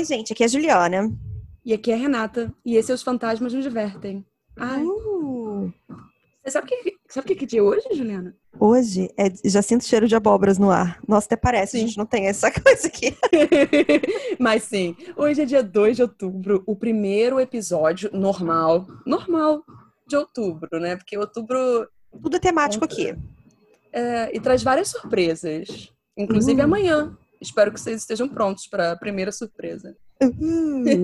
Oi, gente, aqui é a Juliana. E aqui é a Renata. E esses Os Fantasmas Nos Divertem. Ai. Uh, Você sabe que, sabe que, que dia é hoje, Juliana? hoje, é, já sinto cheiro de abóboras no ar. Nossa, até parece, a Sim. gente não tem essa coisa aqui. Mas sim, hoje é dia 2 de outubro, o primeiro episódio normal, normal de outubro, né? Porque outubro Tudo é temático aqui. é, e traz várias surpresas. Inclusive Hum. amanhã. Espero que vocês estejam prontos para a primeira surpresa. Uhum.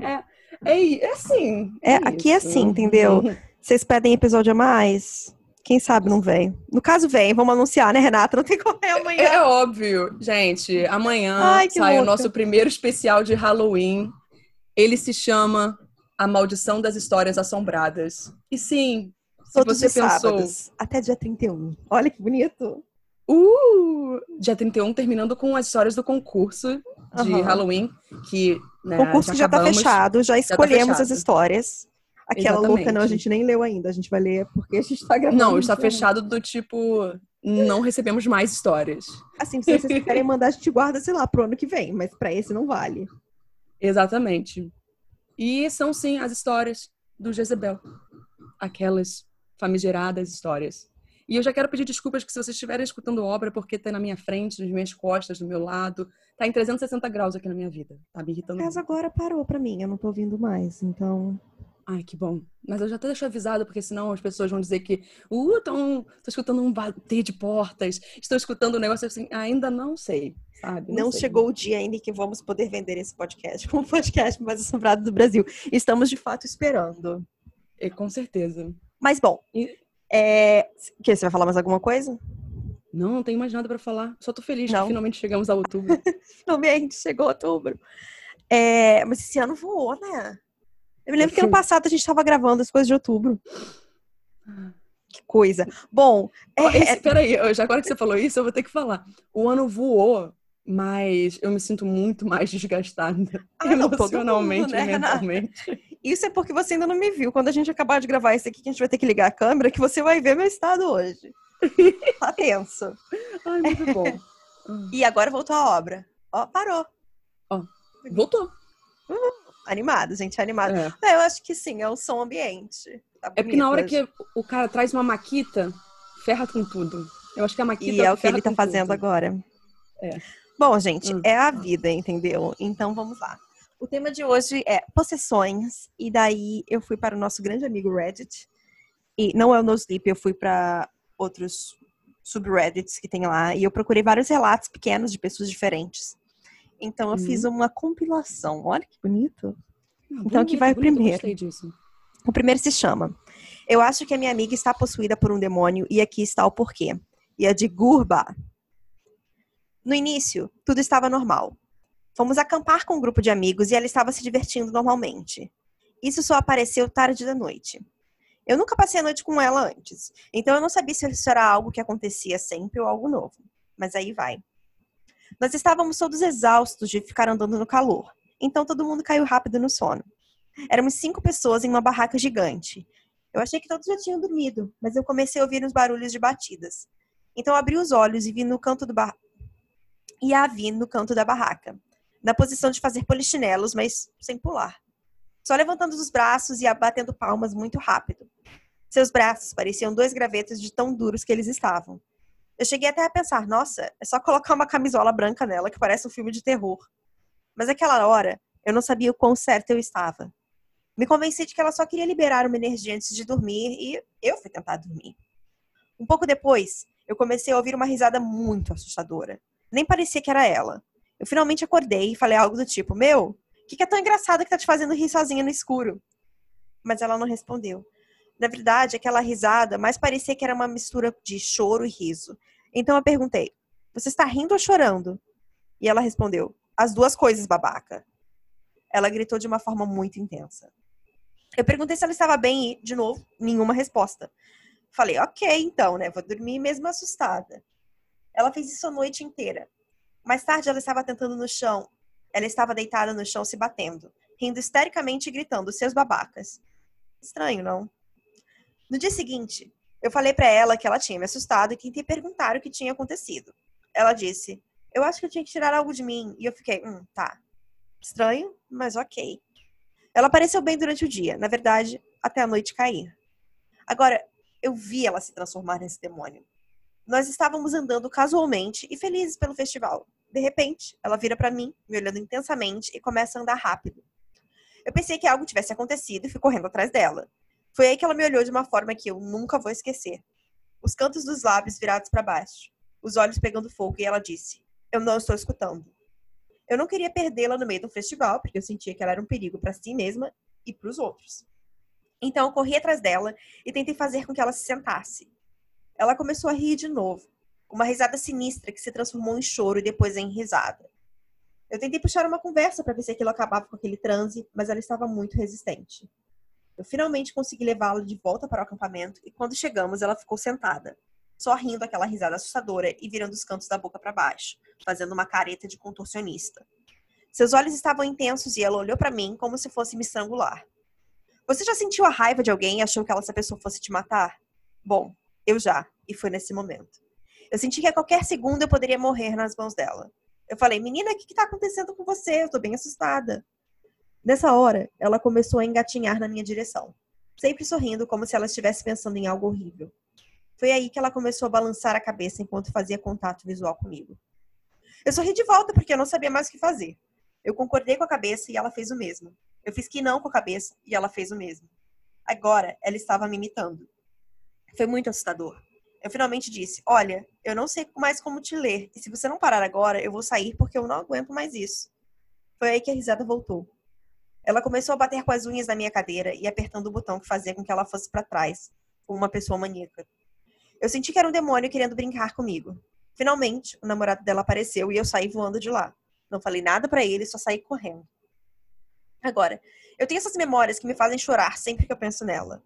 É, é, é assim. É, aqui é isso. assim, entendeu? Vocês pedem episódio a mais? Quem sabe não vem. No caso, vem. Vamos anunciar, né, Renata? Não tem como é amanhã. É óbvio, gente. Amanhã Ai, sai o louca. nosso primeiro especial de Halloween. Ele se chama A Maldição das Histórias Assombradas. E sim, se Todos você pensou, sábados. Até dia 31. Olha que bonito. Uh, dia 31 terminando com as histórias do concurso de Aham. Halloween, que né, O concurso já, tá acabamos. fechado, já escolhemos as fechado. histórias. Aquela louca não, a Exatamente. gente nem leu ainda. A gente vai ler porque a gente tá gravando. Não, está fechado do tipo, não recebemos mais histórias. Assim, se vocês querem mandar, a gente guarda, sei lá, pro ano que vem. Mas pra esse não vale. Exatamente. E são sim as histórias do Jezebel. Aquelas famigeradas histórias. E eu já quero pedir desculpas que se vocês estiverem escutando obra, porque tá na minha frente, nas minhas costas, do meu lado, tá em 360 graus aqui na minha vida. Tá me irritando. Mas agora parou pra mim, eu não tô ouvindo mais. Então. Ai, que bom. Mas eu já até deixo avisado, porque senão as pessoas vão dizer que, uh, tão, tô escutando um bater de portas, estou escutando um negócio assim, ainda não sei, sabe? Não, sei. chegou o dia ainda em que vamos poder vender esse podcast como o podcast mais assombrado do Brasil. Estamos de fato esperando. É, com certeza. Mas bom, E- é... que, você vai falar mais alguma coisa? Não, não tenho mais nada pra falar. Só tô feliz Não. que finalmente chegamos a outubro. Finalmente chegou outubro. É, Mas esse ano voou, né? Eu me lembro que ano passado a gente estava gravando as coisas de outubro. Que coisa. Bom, é, esse- peraí, já agora que você falou isso, eu vou ter que falar. O ano voou, mas eu me sinto muito mais desgastada Ah, não, emocionalmente mundo, né, e mentalmente. Isso é porque você ainda não me viu. Quando a gente acabar de gravar isso aqui, que a gente vai ter que ligar a câmera, que você vai ver meu estado hoje. Tá tenso. Ai, muito bom. E agora voltou a obra. Ó, parou. Voltou. Animado, gente, animado. É. É, eu acho que sim, é o som ambiente. Tá É porque na hora hoje. que o cara traz uma maquita, ferra com tudo. Eu acho que a maquita E é o que ele tá fazendo tudo. agora. É. Bom, gente, Hum. é a vida, entendeu? Então vamos lá. O tema de hoje é possessões, e daí eu fui para o nosso grande amigo Reddit. E não é o NoSleep, eu fui para outros subreddits que tem lá, e eu procurei vários relatos pequenos de pessoas diferentes. Então eu Hum. fiz uma compilação. Olha que bonito. Ah, Então, bonito, vai o bonito, primeiro. Gostei disso. O primeiro se chama Eu acho que a minha amiga está possuída por um demônio e aqui está o porquê. E é de Gurba. No início, tudo estava normal. Fomos acampar com um grupo de amigos e ela estava se divertindo normalmente. Isso só apareceu tarde da noite. Eu nunca passei a noite com ela antes, então eu não sabia se isso era algo que acontecia sempre ou algo novo. Mas aí vai. Nós estávamos todos exaustos de ficar andando no calor, então todo mundo caiu rápido no sono. Éramos cinco pessoas em uma barraca gigante. Eu achei que todos já tinham dormido, mas eu comecei a ouvir uns barulhos de batidas. Então abri os olhos e vi no canto do bar... e a vi no canto da barraca, na posição de fazer polichinelos, mas sem pular. Só levantando os braços e batendo palmas muito rápido. Seus braços pareciam dois gravetos de tão duros que eles estavam. Eu cheguei até a pensar, nossa, é só colocar uma camisola branca nela que parece um filme de terror. Mas naquela hora, eu não sabia o quão certa eu estava. Me convenci de que ela só queria liberar uma energia antes de dormir e eu fui tentar dormir. Um pouco depois, eu comecei a ouvir uma risada muito assustadora. Nem parecia que era ela. Eu finalmente acordei e falei algo do tipo: Meu, o que, que é tão engraçado que tá te fazendo rir sozinha no escuro? Mas ela não respondeu. Na verdade, aquela risada mais parecia que era uma mistura de choro e riso. Então eu perguntei: Você está rindo ou chorando? E ela respondeu: As duas coisas, babaca. Ela gritou de uma forma muito intensa. Eu perguntei se ela estava bem e, de novo, nenhuma resposta. Falei, ok, então, né? Vou dormir mesmo assustada. Ela fez isso a noite inteira. Mais tarde, ela estava tentando no chão. Ela estava deitada no chão se batendo, rindo histericamente e gritando, seus babacas. Estranho, não? No dia seguinte, eu falei para ela que ela tinha me assustado e tentei perguntar o que tinha acontecido. Ela disse, eu acho que eu tinha que tirar algo de mim. E eu fiquei, hum, tá. Estranho, mas ok. Ela apareceu bem durante o dia, na verdade, até a noite cair. Agora, eu vi ela se transformar nesse demônio. Nós estávamos andando casualmente e felizes pelo festival. De repente, ela vira para mim, me olhando intensamente e começa a andar rápido. Eu pensei que algo tivesse acontecido e fui correndo atrás dela. Foi aí que ela me olhou de uma forma que eu nunca vou esquecer. Os cantos dos lábios virados para baixo, os olhos pegando fogo, e ela disse: Eu não estou escutando. Eu não queria perdê-la no meio do festival, porque eu sentia que ela era um perigo para si mesma e para os outros. Então eu corri atrás dela e tentei fazer com que ela se sentasse. Ela começou a rir de novo, uma risada sinistra que se transformou em choro e depois em risada. Eu tentei puxar uma conversa para ver se aquilo acabava com aquele transe, mas ela estava muito resistente. Eu finalmente consegui levá-la de volta para o acampamento e quando chegamos, ela ficou sentada, só rindo aquela risada assustadora e virando os cantos da boca para baixo, fazendo uma careta de contorcionista. Seus olhos estavam intensos e ela olhou para mim como se fosse me estrangular. Você já sentiu a raiva de alguém e achou que essa pessoa fosse te matar? Bom, eu já, e foi nesse momento. Eu senti que a qualquer segundo eu poderia morrer nas mãos dela. Eu falei, menina, o que está acontecendo com você? Eu tô bem assustada. Nessa hora, ela começou a engatinhar na minha direção, sempre sorrindo como se ela estivesse pensando em algo horrível. Foi aí que ela começou a balançar a cabeça enquanto fazia contato visual comigo. Eu sorri de volta porque eu não sabia mais o que fazer. Eu concordei com a cabeça e ela fez o mesmo. Eu fiz que não com a cabeça e ela fez o mesmo. Agora, ela estava me imitando. Foi muito assustador. Eu finalmente disse: Olha, eu não sei mais como te ler, e se você não parar agora, eu vou sair porque eu não aguento mais isso. Foi aí que a risada voltou. Ela começou a bater com as unhas na minha cadeira e apertando o botão que fazia com que ela fosse para trás, como uma pessoa maníaca. Eu senti que era um demônio querendo brincar comigo. Finalmente, o namorado dela apareceu e eu saí voando de lá. Não falei nada para ele, só saí correndo. Agora, eu tenho essas memórias que me fazem chorar sempre que eu penso nela.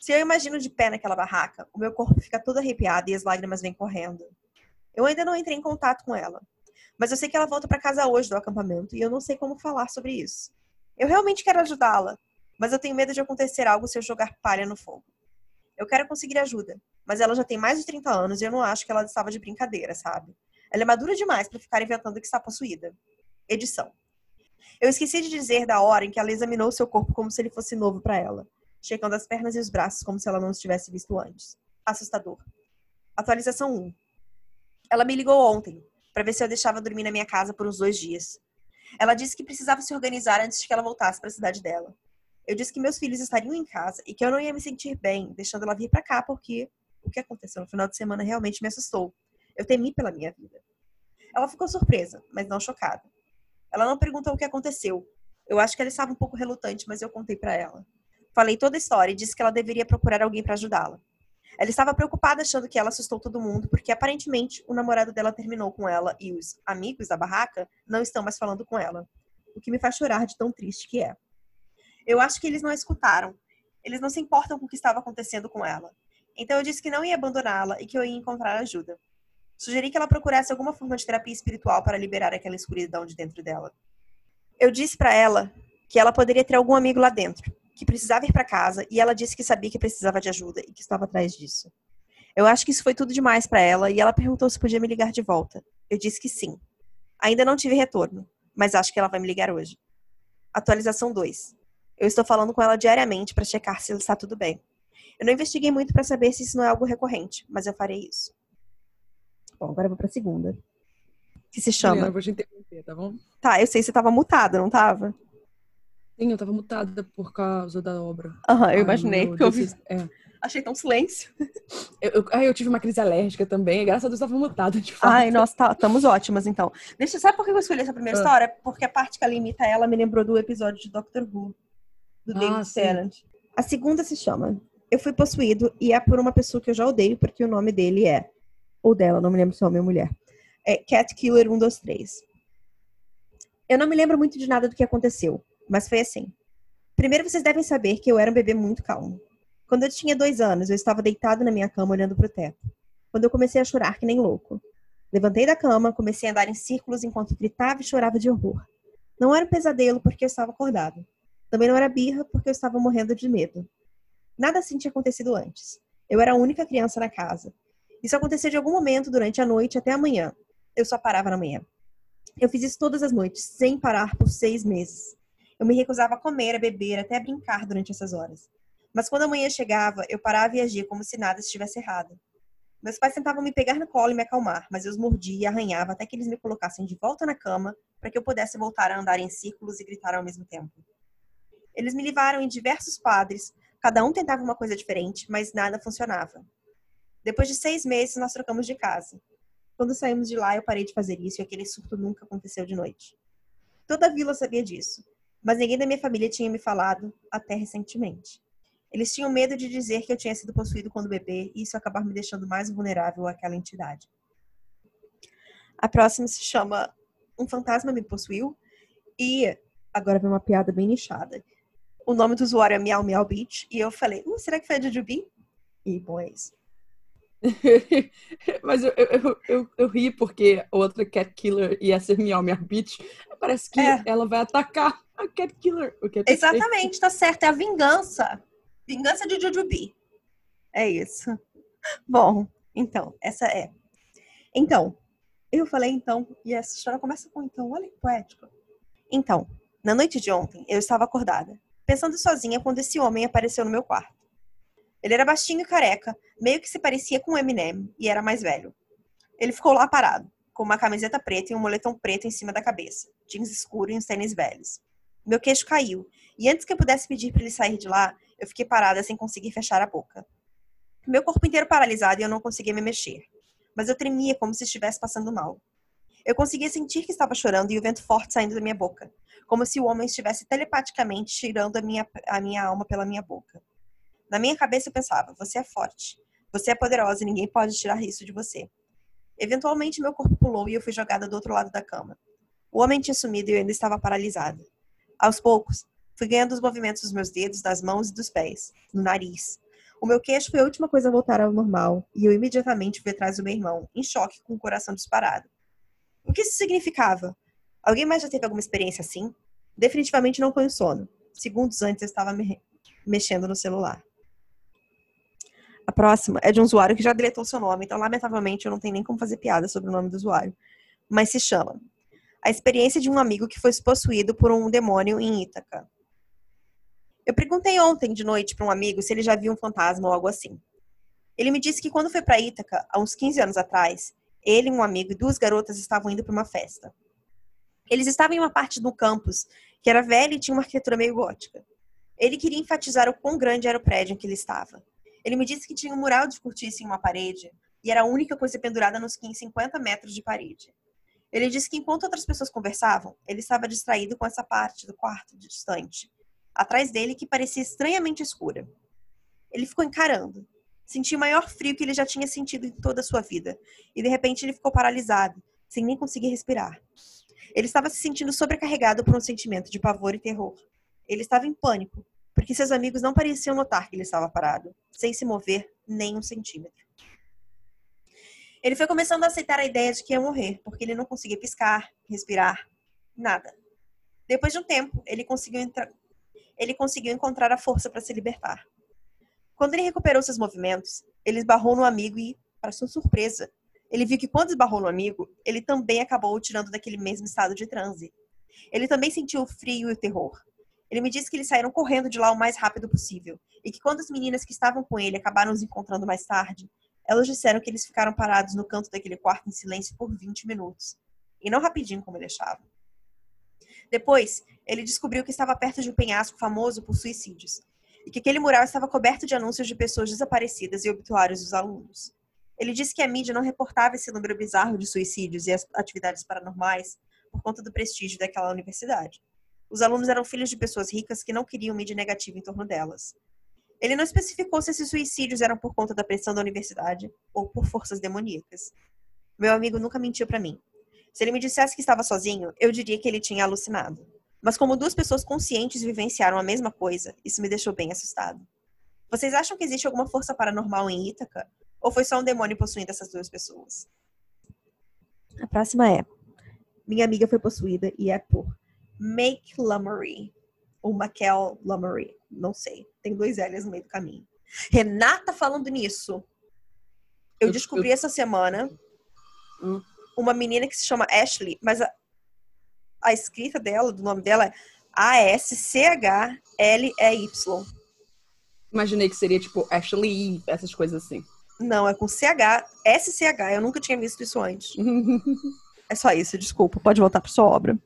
Se eu imagino de pé naquela barraca, o meu corpo fica todo arrepiado e as lágrimas vêm correndo. Eu ainda não entrei em contato com ela, mas eu sei que ela volta para casa hoje do acampamento e eu não sei como falar sobre isso. Eu realmente quero ajudá-la, mas eu tenho medo de acontecer algo se eu jogar palha no fogo. Eu quero conseguir ajuda, mas ela já tem mais de 30 anos e eu não acho que ela estava de brincadeira, sabe? Ela é madura demais para ficar inventando que está possuída. Edição. Eu esqueci de dizer da hora em que ela examinou seu corpo como se ele fosse novo para ela, checando as pernas e os braços como se ela não os tivesse visto antes. Assustador. Atualização 1. Ela me ligou ontem para ver se eu deixava dormir na minha casa por uns dois dias. Ela disse que precisava se organizar antes de que ela voltasse para a cidade dela. Eu disse que meus filhos estariam em casa e que eu não ia me sentir bem deixando ela vir para cá porque o que aconteceu no final de semana realmente me assustou. Eu temi pela minha vida. Ela ficou surpresa, mas não chocada. Ela não perguntou o que aconteceu. Eu acho que ela estava um pouco relutante, mas eu contei para ela. Falei toda a história e disse que ela deveria procurar alguém para ajudá-la. Ela estava preocupada achando que ela assustou todo mundo, porque aparentemente o namorado dela terminou com ela e os amigos da barraca não estão mais falando com ela. O que me faz chorar de tão triste que é. Eu acho que eles não a escutaram. Eles não se importam com o que estava acontecendo com ela. Então eu disse que não ia abandoná-la e que eu ia encontrar ajuda. Sugeri que ela procurasse alguma forma de terapia espiritual para liberar aquela escuridão de dentro dela. Eu disse para ela que ela poderia ter algum amigo lá dentro, que precisava ir para casa e ela disse que sabia que precisava de ajuda e que estava atrás disso. Eu acho que isso foi tudo demais para ela e ela perguntou se podia me ligar de volta. Eu disse que sim. Ainda não tive retorno, mas acho que ela vai me ligar hoje. Atualização 2. Eu estou falando com ela diariamente para checar se está tudo bem. Eu não investiguei muito para saber se isso não é algo recorrente, mas eu farei isso. Bom, agora eu vou para a segunda. Que se chama. Eu vou te interromper, tá bom? Tá, eu sei que você estava mutada, não estava? Sim, eu tava mutada por causa da obra. Aham, uhum, eu imaginei, porque eu vi. É. Achei tão silêncio. Eu, eu, ai, eu tive uma crise alérgica também, graças a Deus eu tava mutada, de fato. Ai, nossa, tá, estamos ótimas, então. Deixa, sabe por que eu escolhi essa primeira ah. história? Porque a parte que ela imita ela me lembrou do episódio de Doctor Who, do ah, David Tennant. A segunda se chama Eu Fui Possuído e é por uma pessoa que eu já odeio, porque o nome dele é, ou dela, não me lembro se é homem ou mulher. É Cat Killer 123. Eu não me lembro muito de nada do que aconteceu, mas foi assim. Primeiro, vocês devem saber que eu era um bebê muito calmo. Quando eu tinha dois anos, eu estava deitado na minha cama olhando para o teto. Quando eu comecei a chorar que nem louco. Levantei da cama, comecei a andar em círculos enquanto gritava e chorava de horror. Não era um pesadelo porque eu estava acordado. Também não era birra porque eu estava morrendo de medo. Nada assim tinha acontecido antes. Eu era a única criança na casa. Isso acontecia de algum momento durante a noite até a manhã. Eu só parava na manhã. Eu fiz isso todas as noites, sem parar, por seis meses. Eu me recusava a comer, a beber, até a brincar durante essas horas. Mas quando a manhã chegava, eu parava e agia como se nada estivesse errado. Meus pais tentavam me pegar no colo e me acalmar, mas eu os mordia e arranhava até que eles me colocassem de volta na cama para que eu pudesse voltar a andar em círculos e gritar ao mesmo tempo. Eles me levaram em diversos padres, cada um tentava uma coisa diferente, mas nada funcionava. Depois de seis meses, nós trocamos de casa. Quando saímos de lá, eu parei de fazer isso e aquele surto nunca aconteceu de noite. Toda a vila sabia disso, mas ninguém da minha família tinha me falado até recentemente. Eles tinham medo de dizer que eu tinha sido possuído quando bebê e isso acabar me deixando mais vulnerável àquela entidade. A próxima se chama Um Fantasma Me Possuiu e agora vem uma piada bem nichada. O nome do usuário é Meow Meow Beach e eu falei, uh, será que foi a Jujubi? E bom, é isso. Mas eu, eu, eu, eu, ri porque outra cat killer ia ser Meow Meow Beach. Parece que é. ela vai atacar a cat killer. É Exatamente, tá certo. É a vingança. Vingança de Jujubi. É isso. Bom, então, essa é. Então, eu falei então, e essa história começa com então, olha que poético. Então, na noite de ontem, eu estava acordada, pensando sozinha quando esse homem apareceu no meu quarto. Ele era baixinho e careca, meio que se parecia com Eminem, e era mais velho. Ele ficou lá parado, com uma camiseta preta e um moletom preto em cima da cabeça, jeans escuro e uns tênis velhos. Meu queixo caiu, e antes que eu pudesse pedir para ele sair de lá, eu fiquei parada sem conseguir fechar a boca. Meu corpo inteiro paralisado e eu não conseguia me mexer, mas eu tremia como se estivesse passando mal. Eu conseguia sentir que estava chorando e o vento forte saindo da minha boca, como se o homem estivesse telepaticamente tirando a minha, a minha alma pela minha boca. Na minha cabeça eu pensava: você é forte, você é poderosa e ninguém pode tirar isso de você. Eventualmente meu corpo pulou e eu fui jogada do outro lado da cama. O homem tinha sumido e eu ainda estava paralisada. Aos poucos, fui ganhando os movimentos dos meus dedos, das mãos e dos pés, no nariz. O meu queixo foi a última coisa a voltar ao normal e eu imediatamente fui atrás do meu irmão, em choque, com o coração disparado. O que isso significava? Alguém mais já teve alguma experiência assim? Definitivamente não foi o sono. Segundos antes eu estava me mexendo no celular. A próxima é de um usuário que já deletou seu nome, então, lamentavelmente, eu não tenho nem como fazer piada sobre o nome do usuário. Mas se chama A Experiência de um Amigo que foi possuído por um demônio em Ítaca. Eu perguntei ontem de noite para um amigo se ele já viu um fantasma ou algo assim. Ele me disse que quando foi para Ítaca, há uns 15 anos atrás, ele, um amigo e duas garotas estavam indo para uma festa. Eles estavam em uma parte do campus que era velha e tinha uma arquitetura meio gótica. Ele queria enfatizar o quão grande era o prédio em que ele estava. Ele me disse que tinha um mural de cortiça em uma parede e era a única coisa pendurada nos 50 metros de parede. Ele disse que enquanto outras pessoas conversavam, ele estava distraído com essa parte do quarto distante, atrás dele que parecia estranhamente escura. Ele ficou encarando. Sentiu o maior frio que ele já tinha sentido em toda a sua vida, e de repente ele ficou paralisado, sem nem conseguir respirar. Ele estava se sentindo sobrecarregado por um sentimento de pavor e terror. Ele estava em pânico, porque seus amigos não pareciam notar que ele estava parado, sem se mover nem um centímetro. Ele foi começando a aceitar a ideia de que ia morrer, porque ele não conseguia piscar, respirar, nada. Depois de um tempo, ele conseguiu, entrar... ele conseguiu encontrar a força para se libertar. Quando ele recuperou seus movimentos, ele esbarrou no amigo e, para sua surpresa, ele viu que quando esbarrou no amigo, ele também acabou o tirando daquele mesmo estado de transe. Ele também sentiu o frio e o terror. Ele me disse que eles saíram correndo de lá o mais rápido possível e que quando as meninas que estavam com ele acabaram os encontrando mais tarde, elas disseram que eles ficaram parados no canto daquele quarto em silêncio por 20 minutos. E não rapidinho como ele achava. Depois, ele descobriu que estava perto de um penhasco famoso por suicídios e que aquele mural estava coberto de anúncios de pessoas desaparecidas e obituários dos alunos. Ele disse que a mídia não reportava esse número bizarro de suicídios e atividades paranormais por conta do prestígio daquela universidade. Os alunos eram filhos de pessoas ricas que não queriam mídia negativa em torno delas. Ele não especificou se esses suicídios eram por conta da pressão da universidade ou por forças demoníacas. Meu amigo nunca mentiu para mim. Se ele me dissesse que estava sozinho, eu diria que ele tinha alucinado. Mas como duas pessoas conscientes vivenciaram a mesma coisa, isso me deixou bem assustado. Vocês acham que existe alguma força paranormal em Ítaca? Ou foi só um demônio possuindo essas duas pessoas? A próxima é: Minha amiga foi possuída e é por Make Lummery. Ou Maquel Lummery. Não sei. Tem dois L's no meio do caminho. Renata falando nisso. Eu, descobri essa semana hum. uma menina que se chama Ashley, mas a, a escrita dela, do nome dela, é A-S-C-H-L-E-Y. Imaginei que seria tipo Ashley, essas coisas assim. Não, é com C-H, S-C-H. Eu nunca tinha visto isso antes. é só isso, desculpa. Pode voltar para sua obra.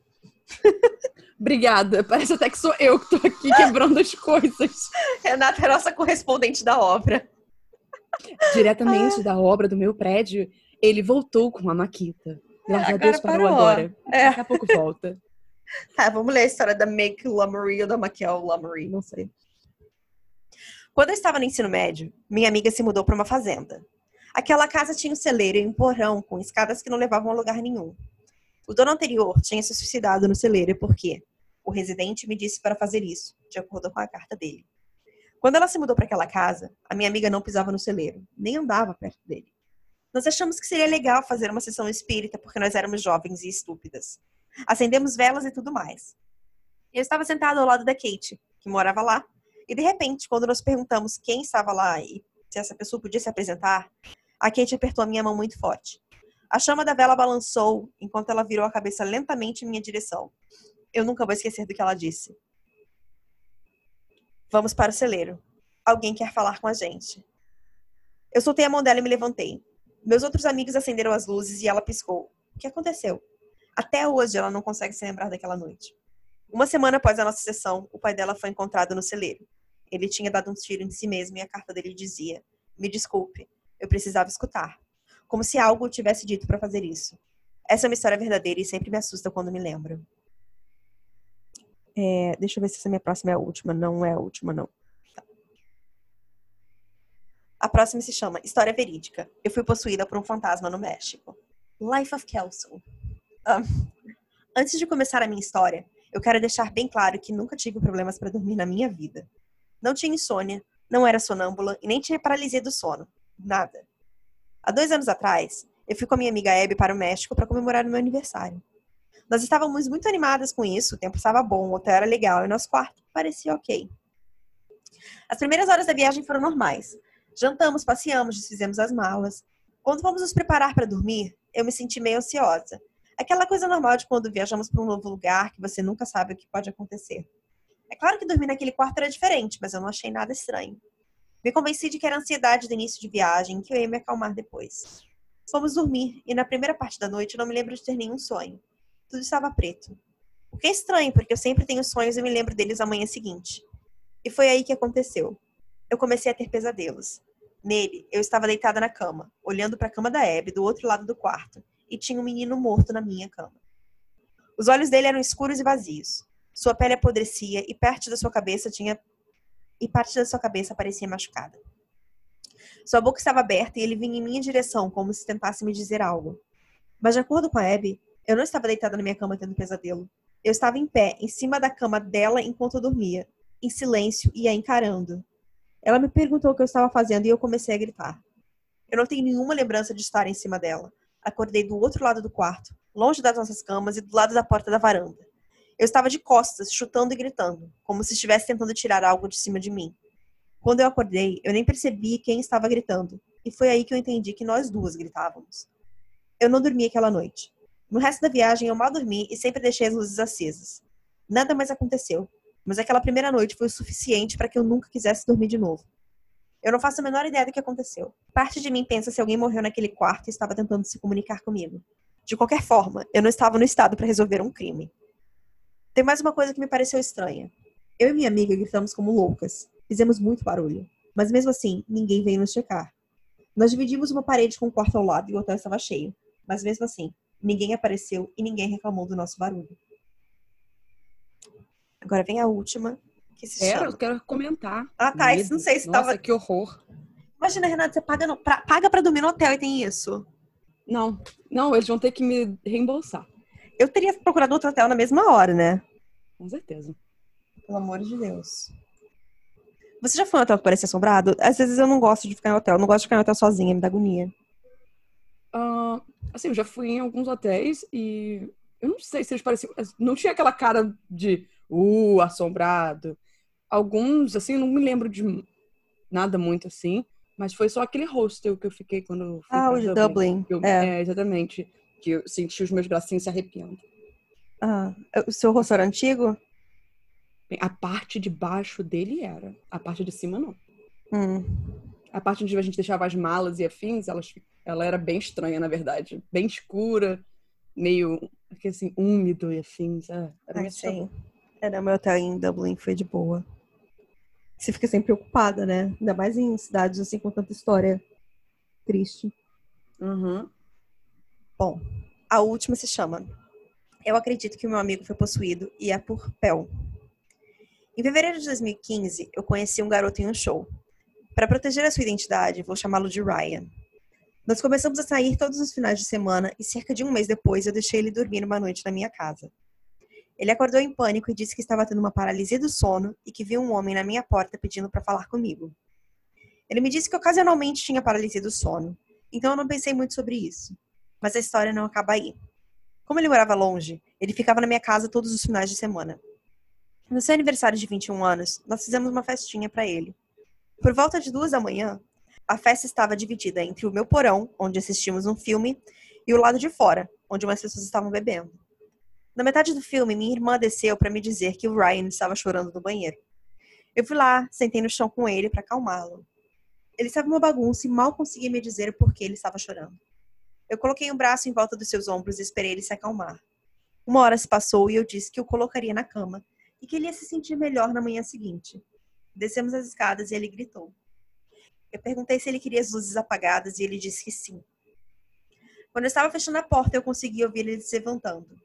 Obrigada. Parece até que sou eu que tô aqui quebrando as coisas. Renata é nossa correspondente da obra. Diretamente ah. da obra do meu prédio, ele voltou com a Maquita. Graças a Deus parou, parou agora. É. Daqui a pouco volta. Tá, vamos ler a história da Make Lummery ou da Maquiel Lummery, não sei. Quando eu estava no ensino médio, minha amiga se mudou para uma fazenda. Aquela casa tinha um celeiro e um porão com escadas que não levavam a lugar nenhum. O dono anterior tinha se suicidado no celeiro porque o residente me disse para fazer isso, de acordo com a carta dele. Quando ela se mudou para aquela casa, a minha amiga não pisava no celeiro, nem andava perto dele. Nós achamos que seria legal fazer uma sessão espírita porque nós éramos jovens e estúpidas. Acendemos velas e tudo mais. Eu estava sentado ao lado da Kate, que morava lá, e de repente, quando nós perguntamos quem estava lá e se essa pessoa podia se apresentar, a Kate apertou a minha mão muito forte. A chama da vela balançou enquanto ela virou a cabeça lentamente em minha direção. Eu nunca vou esquecer do que ela disse. Vamos para o celeiro. Alguém quer falar com a gente. Eu soltei a mão dela e me levantei. Meus outros amigos acenderam as luzes e ela piscou. O que aconteceu? Até hoje ela não consegue se lembrar daquela noite. Uma semana após a nossa sessão, o pai dela foi encontrado no celeiro. Ele tinha dado um tiro em si mesmo e a carta dele dizia: Me desculpe, eu precisava escutar como se algo tivesse dito para fazer isso. Essa é uma história verdadeira e sempre me assusta quando me lembro. É, deixa eu ver se essa minha próxima é a última. Não é a última, não. Tá. A próxima se chama História Verídica. Eu fui possuída por um fantasma no México. Life of Kelso. Um, antes de começar a minha história, eu quero deixar bem claro que nunca tive problemas para dormir na minha vida. Não tinha insônia, não era sonâmbula e nem tinha paralisia do sono. Nada. Há dois anos atrás, eu fui com a minha amiga Abby para o México para comemorar o meu aniversário. Nós estávamos muito animadas com isso, o tempo estava bom, o hotel era legal e nosso quarto parecia ok. As primeiras horas da viagem foram normais. Jantamos, passeamos, desfizemos as malas. Quando fomos nos preparar para dormir, eu me senti meio ansiosa. Aquela coisa normal de quando viajamos para um novo lugar que você nunca sabe o que pode acontecer. É claro que dormir naquele quarto era diferente, mas eu não achei nada estranho. Me convenci de que era ansiedade do início de viagem, que eu ia me acalmar depois. Fomos dormir, e na primeira parte da noite não me lembro de ter nenhum sonho. Tudo estava preto. O que é estranho, porque eu sempre tenho sonhos e me lembro deles na manhã seguinte. E foi aí que aconteceu. Eu comecei a ter pesadelos. Nele, eu estava deitada na cama, olhando para a cama da Abby do outro lado do quarto, e tinha um menino morto na minha cama. Os olhos dele eram escuros e vazios. Sua pele apodrecia e perto da sua cabeça tinha e parte da sua cabeça parecia machucada. Sua boca estava aberta e ele vinha em minha direção, como se tentasse me dizer algo. Mas, de acordo com a Abby, eu não estava deitada na minha cama tendo pesadelo. Eu estava em pé, em cima da cama dela enquanto eu dormia, em silêncio e a encarando. Ela me perguntou o que eu estava fazendo e eu comecei a gritar. Eu não tenho nenhuma lembrança de estar em cima dela. Acordei do outro lado do quarto, longe das nossas camas e do lado da porta da varanda. Eu estava de costas, chutando e gritando, como se estivesse tentando tirar algo de cima de mim. Quando eu acordei, eu nem percebi quem estava gritando, e foi aí que eu entendi que nós duas gritávamos. Eu não dormi aquela noite. No resto da viagem, eu mal dormi e sempre deixei as luzes acesas. Nada mais aconteceu, mas aquela primeira noite foi o suficiente para que eu nunca quisesse dormir de novo. Eu não faço a menor ideia do que aconteceu. Parte de mim pensa se alguém morreu naquele quarto e estava tentando se comunicar comigo. De qualquer forma, eu não estava no estado para resolver um crime. Tem mais uma coisa que me pareceu estranha. Eu e minha amiga gritamos como loucas. Fizemos muito barulho. Mas mesmo assim, ninguém veio nos checar. Nós dividimos uma parede com um quarto ao lado e o hotel estava cheio. Mas mesmo assim, ninguém apareceu e ninguém reclamou do nosso barulho. Agora vem a última, que se é, chama... eu quero comentar. Ah, tá. Isso não sei se Nossa, tava... que horror. Imagina, Renata, você paga, no... pra... paga pra dormir no hotel e tem isso. Não, não, eles vão ter que me reembolsar. Eu teria procurado outro hotel na mesma hora, né? Com certeza. Pelo amor de Deus. Você já foi em hotel que parece assombrado? Às vezes eu não gosto de ficar em hotel. Eu não gosto de ficar em hotel sozinha, me dá agonia. Uh, assim, eu já fui em alguns hotéis e eu não sei se eles pareciam. Não tinha aquela cara de uh, assombrado. Alguns, assim, eu não me lembro de nada muito assim. Mas foi só aquele hostel que eu fiquei quando fui Ah, o de Dublin. Eu, é. é, exatamente que eu senti os meus bracinhos se arrepiando. Ah, o seu rosto era antigo? A parte de baixo dele era. A parte de cima, não. Hum. A parte onde a gente deixava as malas e afins, ela, ela era bem estranha, na verdade. Bem escura, meio assim, úmido e afins. Ah, era ah, sim. Era meu hotel em Dublin, foi de boa. Você fica sempre preocupada, né? Ainda mais em cidades assim com tanta história triste. Uhum. Bom, a última se chama Eu acredito que o meu amigo foi possuído e é por Pel. Em fevereiro de 2015, eu conheci um garoto em um show. Para proteger a sua identidade, vou chamá-lo de Ryan. Nós começamos a sair todos os finais de semana e cerca de um mês depois eu deixei ele dormir uma noite na minha casa. Ele acordou em pânico e disse que estava tendo uma paralisia do sono e que viu um homem na minha porta pedindo para falar comigo. Ele me disse que ocasionalmente tinha paralisia do sono, então eu não pensei muito sobre isso. Mas a história não acaba aí. Como ele morava longe, ele ficava na minha casa todos os finais de semana. No seu aniversário de 21 anos, nós fizemos uma festinha para ele. Por volta de duas da manhã, a festa estava dividida entre o meu porão, onde assistimos um filme, e o lado de fora, onde umas pessoas estavam bebendo. Na metade do filme, minha irmã desceu para me dizer que o Ryan estava chorando no banheiro. Eu fui lá, sentei no chão com ele para acalmá-lo. Ele estava uma bagunça e mal conseguia me dizer por que ele estava chorando. Eu coloquei um braço em volta dos seus ombros e esperei ele se acalmar. Uma hora se passou e eu disse que o colocaria na cama e que ele ia se sentir melhor na manhã seguinte. Descemos as escadas e ele gritou. Eu perguntei se ele queria as luzes apagadas e ele disse que sim. Quando eu estava fechando a porta, eu consegui ouvir ele se levantando.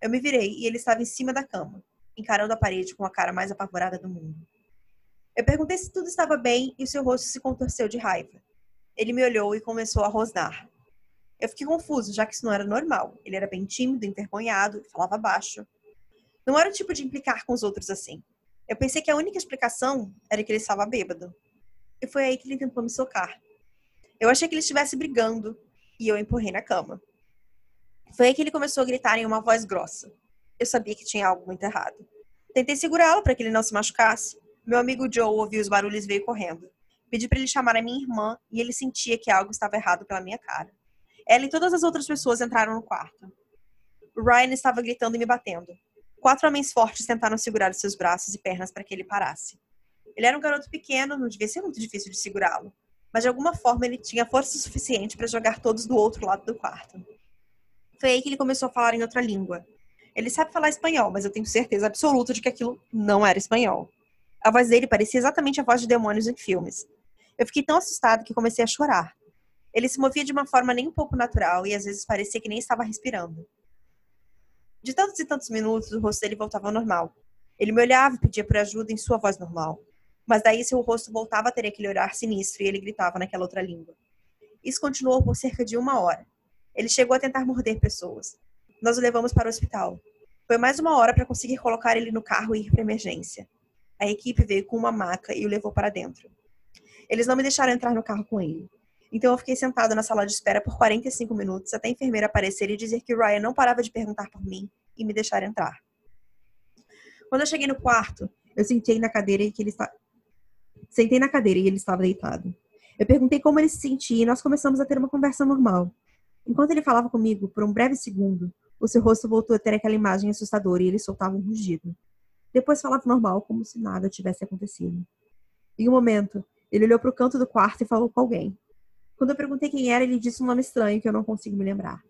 Eu me virei e ele estava em cima da cama, encarando a parede com a cara mais apavorada do mundo. Eu perguntei se tudo estava bem e o seu rosto se contorceu de raiva. Ele me olhou e começou a rosnar. Eu fiquei confuso, já que isso não era normal. Ele era bem tímido, envergonhado, falava baixo. Não era o tipo de implicar com os outros assim. Eu pensei que a única explicação era que ele estava bêbado. E foi aí que ele tentou me socar. Eu achei que ele estivesse brigando e eu empurrei na cama. Foi aí que ele começou a gritar em uma voz grossa. Eu sabia que tinha algo muito errado. Tentei segurá-lo para que ele não se machucasse. Meu amigo Joe ouviu os barulhos e veio correndo. Pedi para ele chamar a minha irmã e ele sentia que algo estava errado pela minha cara. Ela e todas as outras pessoas entraram no quarto. Ryan estava gritando e me batendo. Quatro homens fortes tentaram segurar os seus braços e pernas para que ele parasse. Ele era um garoto pequeno, não devia ser muito difícil de segurá-lo, mas de alguma forma ele tinha força suficiente para jogar todos do outro lado do quarto. Foi aí que ele começou a falar em outra língua. Ele sabe falar espanhol, mas eu tenho certeza absoluta de que aquilo não era espanhol. A voz dele parecia exatamente a voz de demônios em filmes. Eu fiquei tão assustado que comecei a chorar. Ele se movia de uma forma nem um pouco natural e às vezes parecia que nem estava respirando. De tantos e tantos minutos, o rosto dele voltava ao normal. Ele me olhava e pedia por ajuda em sua voz normal. Mas daí seu rosto voltava a ter aquele olhar sinistro e ele gritava naquela outra língua. Isso continuou por cerca de uma hora. Ele chegou a tentar morder pessoas. Nós o levamos para o hospital. Foi mais uma hora para conseguir colocar ele no carro e ir para emergência. A equipe veio com uma maca e o levou para dentro. Eles não me deixaram entrar no carro com ele. Então eu fiquei sentado na sala de espera por 45 minutos até a enfermeira aparecer e dizer que Ryan não parava de perguntar por mim e me deixar entrar. Quando eu cheguei no quarto, eu sentei na cadeira e que ele sentei na cadeira e ele estava deitado. Eu perguntei como ele se sentia e nós começamos a ter uma conversa normal. Enquanto ele falava comigo por um breve segundo, o seu rosto voltou a ter aquela imagem assustadora e ele soltava um rugido. Depois falava normal, como se nada tivesse acontecido. Em um momento, ele olhou para o canto do quarto e falou com alguém. Quando eu perguntei quem era, ele disse um nome estranho que eu não consigo me lembrar.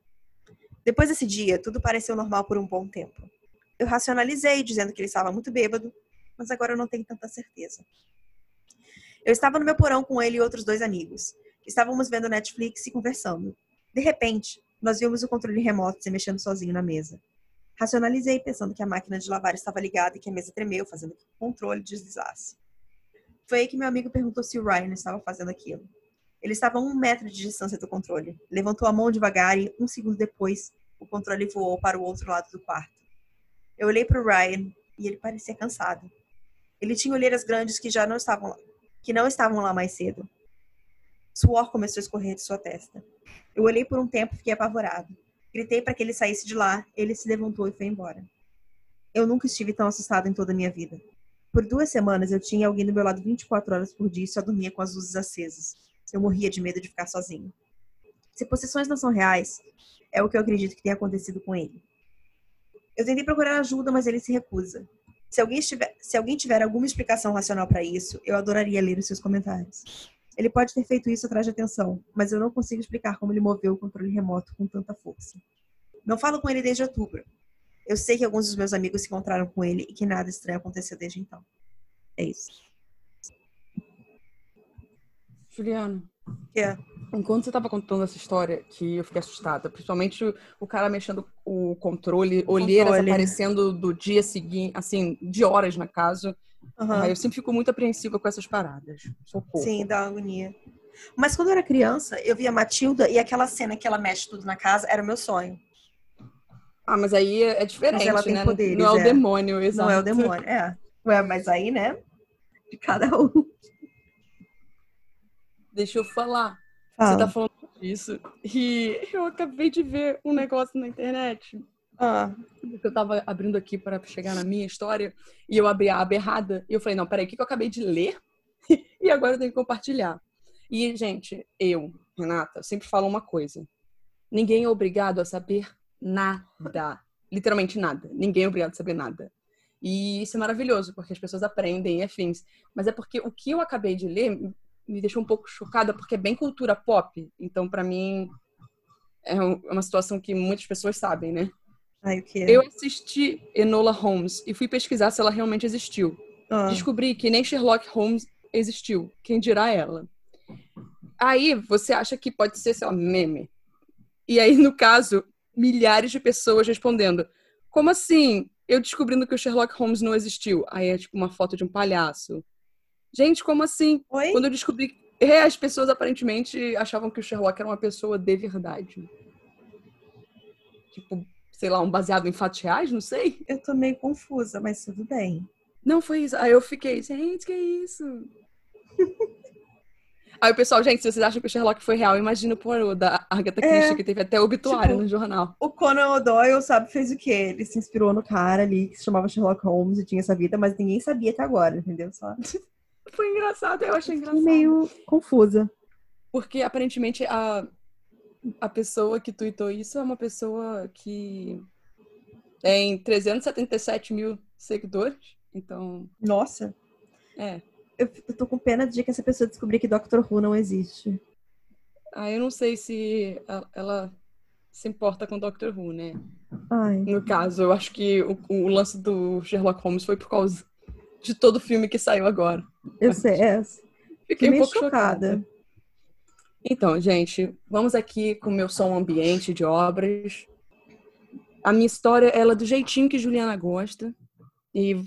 Depois desse dia, tudo pareceu normal por um bom tempo. Eu racionalizei, dizendo que ele estava muito bêbado, mas agora eu não tenho tanta certeza. Eu estava no meu porão com ele e outros dois amigos. Estávamos vendo Netflix e conversando. De repente, nós vimos o controle remoto se mexendo sozinho na mesa. Racionalizei, pensando que a máquina de lavar estava ligada e que a mesa tremeu, fazendo que o controle deslizasse. Foi aí que meu amigo perguntou se o Ryan estava fazendo aquilo. Ele estava a um metro de distância do controle. Levantou a mão devagar e, um segundo depois, o controle voou para o outro lado do quarto. Eu olhei para o Ryan e ele parecia cansado. Ele tinha olheiras grandes que já não estavam lá, que não estavam lá mais cedo. Suor começou a escorrer de sua testa. Eu olhei por um tempo e fiquei apavorado. Gritei para que ele saísse de lá. Ele se levantou e foi embora. Eu nunca estive tão assustado em toda a minha vida. Por duas semanas eu tinha alguém do meu lado 24 horas por dia e só dormia com as luzes acesas. Eu morria de medo de ficar sozinho. Se possessões não são reais, é o que eu acredito que tenha acontecido com ele. Eu tentei procurar ajuda, mas ele se recusa. Se alguém, estiver, se alguém tiver alguma explicação racional para isso, eu adoraria ler os seus comentários. Ele pode ter feito isso atrás de atenção, mas eu não consigo explicar como ele moveu o controle remoto com tanta força. Não falo com ele desde outubro. Eu sei que alguns dos meus amigos se encontraram com ele e que nada estranho aconteceu desde então. É isso. Juliana. É? Enquanto você estava contando essa história, que eu fiquei assustada, principalmente o, o cara mexendo o controle, olheiras controle. aparecendo do dia seguinte, assim, de horas no caso. Aham. Ah, eu sempre fico muito apreensiva com essas paradas. Socorro. Sim, dá agonia. Mas quando eu era criança, eu via Matilda e aquela cena que ela mexe tudo na casa era o meu sonho. Ah, mas aí é é diferente, Mas ela tem né? poderes, Não é o é. demônio, exato. Não é o demônio, é. Ué, mas aí, né? De cada um. Deixa eu falar. Fala. Você tá falando disso. E eu acabei de ver um negócio na internet. Ah, eu tava abrindo aqui para chegar na minha história e eu abri a aba errada. E eu falei, não, peraí, o que que eu acabei de ler? e agora eu tenho que compartilhar. E, gente, eu, Renata, sempre falo uma coisa. Ninguém é obrigado a saber nada. Literalmente nada. Ninguém é obrigado a saber nada. E isso é maravilhoso, porque as pessoas aprendem e afins. Mas é porque o que eu acabei de ler me deixou um pouco chocada, porque é bem cultura pop. Então, pra mim, é é uma situação que muitas pessoas sabem, né? ai, quê? Eu assisti Enola Holmes e fui pesquisar se ela realmente existiu. Ah, Descobri que nem Sherlock Holmes existiu. Quem dirá ela? Aí você acha que pode ser, sei lá, meme. E aí, no caso, milhares de pessoas respondendo: Como assim? Eu descobrindo que o Sherlock Holmes não existiu. Aí é tipo uma foto de um palhaço. Gente, como assim? Oi? Quando eu descobri. É, as pessoas aparentemente achavam que o Sherlock era uma pessoa de verdade. Tipo, sei lá, um baseado em fatos reais, não sei. Eu tô meio confusa, mas tudo bem. Não foi isso. Aí eu fiquei, gente, que isso? Aí o pessoal, gente, se vocês acham que o Sherlock foi real, imagina o Poirot da Agatha É, Christie, que teve até obituário tipo, no jornal. O Conan O'Doyle, sabe, fez o quê? Ele se inspirou no cara ali que se chamava Sherlock Holmes e tinha essa vida, mas ninguém sabia até agora, entendeu? Só Foi engraçado, eu achei engraçado. meio confusa. Porque aparentemente a, a pessoa que tweetou isso é uma pessoa que tem 377 mil seguidores. Então, Nossa, é. eu, eu tô com pena de que essa pessoa descobrir que Doctor Who não existe. Aí eu não sei se ela, ela se importa com Doctor Who, né? Ai, No caso, eu acho que o, o lance do Sherlock Holmes foi por causa de todo o filme que saiu agora. eu sei, é. Fiquei um meio pouco chocada. Então, gente, vamos aqui com o meu som ambiente de obras. A minha história ela é do jeitinho que Juliana gosta. E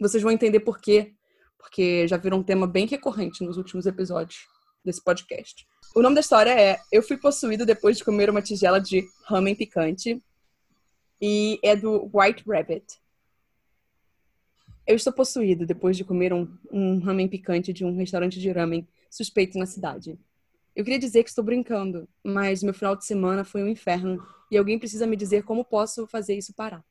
vocês vão entender por quê. Porque já virou um tema bem recorrente nos últimos episódios desse podcast. O nome da história é Eu fui possuído depois de comer uma tigela de ramen picante. E é do White Rabbit. Eu estou possuído depois de comer um, um ramen picante de um restaurante de ramen suspeito na cidade. Eu queria dizer que estou brincando, mas meu final de semana foi um inferno e alguém precisa me dizer como posso fazer isso parar.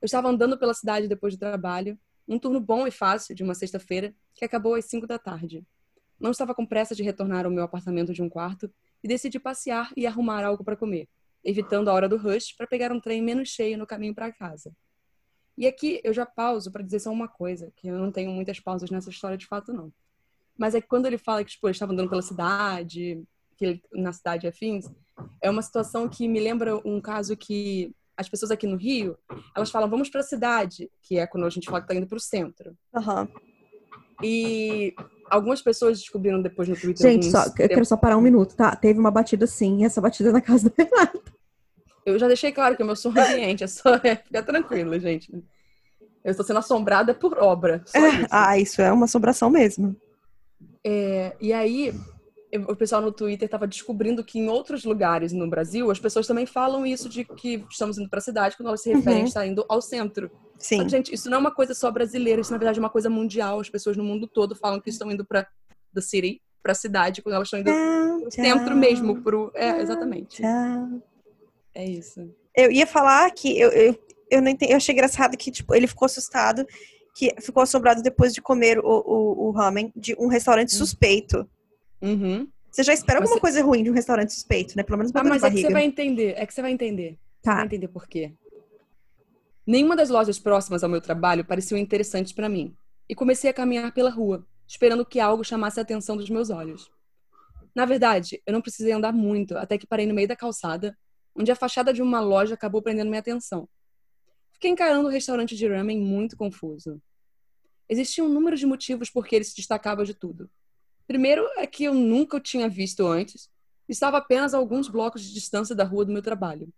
Eu estava andando pela cidade depois do trabalho, um turno bom e fácil de uma sexta-feira que acabou às cinco da tarde. Não estava com pressa de retornar ao meu apartamento de um quarto e decidi passear e arrumar algo para comer, evitando a hora do rush para pegar um trem menos cheio no caminho para casa. E aqui eu já pauso para dizer só uma coisa, que eu não tenho muitas pausas nessa história de fato não. Mas é que quando ele fala que tipo, ele estava andando pela cidade, que ele, na cidade afins, é uma situação que me lembra um caso que as pessoas aqui no Rio, elas falam vamos para a cidade, que é quando a gente fala que está indo para o centro. Aham. E algumas pessoas descobriram depois no Twitter. Gente, só, eu quero só parar um minuto, tá? Teve uma batida sim, e essa batida é na casa da Renata. Eu já deixei claro que o meu som ambiente é só é, fica tranquilo, gente. Eu estou sendo assombrada por obra. Só isso. Ah, isso é uma assombração mesmo. É, e aí, eu- o pessoal no Twitter estava descobrindo que em outros lugares no Brasil, as pessoas também falam isso de que estamos indo para a cidade quando elas se referem Uhum. a estar indo ao centro. Sim. que, gente, isso não é uma coisa só brasileira, isso na verdade é uma coisa mundial. As pessoas no mundo todo falam que estão indo para the city, para a cidade, quando elas estão indo Tchau, pro centro mesmo, pro é, exatamente. tchau. É isso. Eu ia falar que eu, eu, eu não entendi, eu achei engraçado que tipo, ele ficou assustado, que ficou assombrado depois de comer o, o, o ramen de um restaurante Hum. suspeito. Uhum. Você já espera alguma você- coisa ruim de um restaurante suspeito, né? Pelo menos uma Ah, mas é que você vai entender, é que você vai entender. Você vai Tá. entender por quê. Nenhuma das lojas próximas ao meu trabalho pareciam interessantes para mim, e comecei a caminhar pela rua, esperando que algo chamasse a atenção dos meus olhos. Na verdade, eu não precisei andar muito até que parei no meio da calçada, onde a fachada de uma loja acabou prendendo minha atenção. Fiquei encarando o restaurante de ramen muito confuso. Existia um número de motivos por que ele se destacava de tudo. Primeiro é que eu nunca o tinha visto antes, estava apenas a alguns blocos de distância da rua do meu trabalho.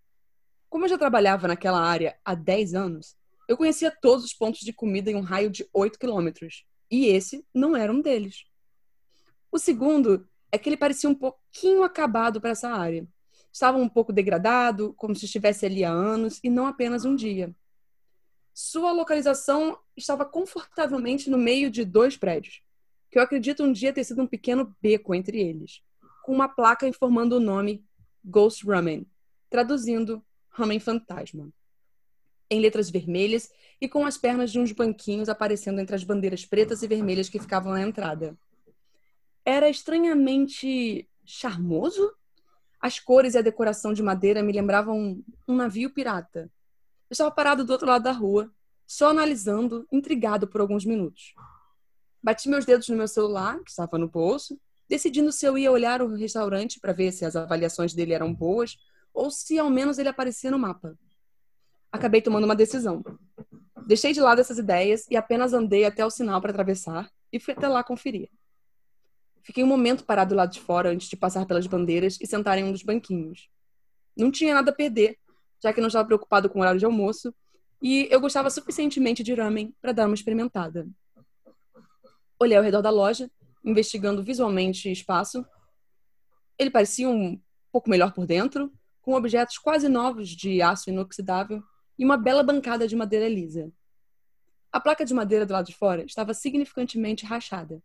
Como eu já trabalhava naquela área há 10 anos, eu conhecia todos os pontos de comida em um raio de 8 quilômetros, e esse não era um deles. O segundo é que ele parecia um pouquinho acabado para essa área. Estava um pouco degradado, como se estivesse ali há anos e não apenas um dia. Sua localização estava confortavelmente no meio de dois prédios, que eu acredito um dia ter sido um pequeno beco entre eles, com uma placa informando o nome Ghost Ramen, traduzindo Ramen Fantasma, em letras vermelhas e com as pernas de uns banquinhos aparecendo entre as bandeiras pretas e vermelhas que ficavam na entrada. Era estranhamente charmoso. As cores e a decoração de madeira me lembravam um navio pirata eu estava parado do outro lado da rua, só analisando, intrigado por alguns minutos. Bati meus dedos no meu celular, que estava no bolso, decidindo se eu ia olhar o restaurante para ver se as avaliações dele eram boas ou se ao menos ele aparecia no mapa. Acabei tomando uma decisão. Deixei de lado essas ideias e apenas andei até o sinal para atravessar e fui até lá conferir. Fiquei um momento parado do lado de fora antes de passar pelas bandeiras e sentar em um dos banquinhos. Não tinha nada a perder já que não estava preocupado com o horário de almoço, e eu gostava suficientemente de ramen para dar uma experimentada. Olhei ao redor da loja, investigando visualmente o espaço. Ele parecia um pouco melhor por dentro, com objetos quase novos de aço inoxidável e uma bela bancada de madeira lisa. A placa de madeira do lado de fora estava significantemente rachada,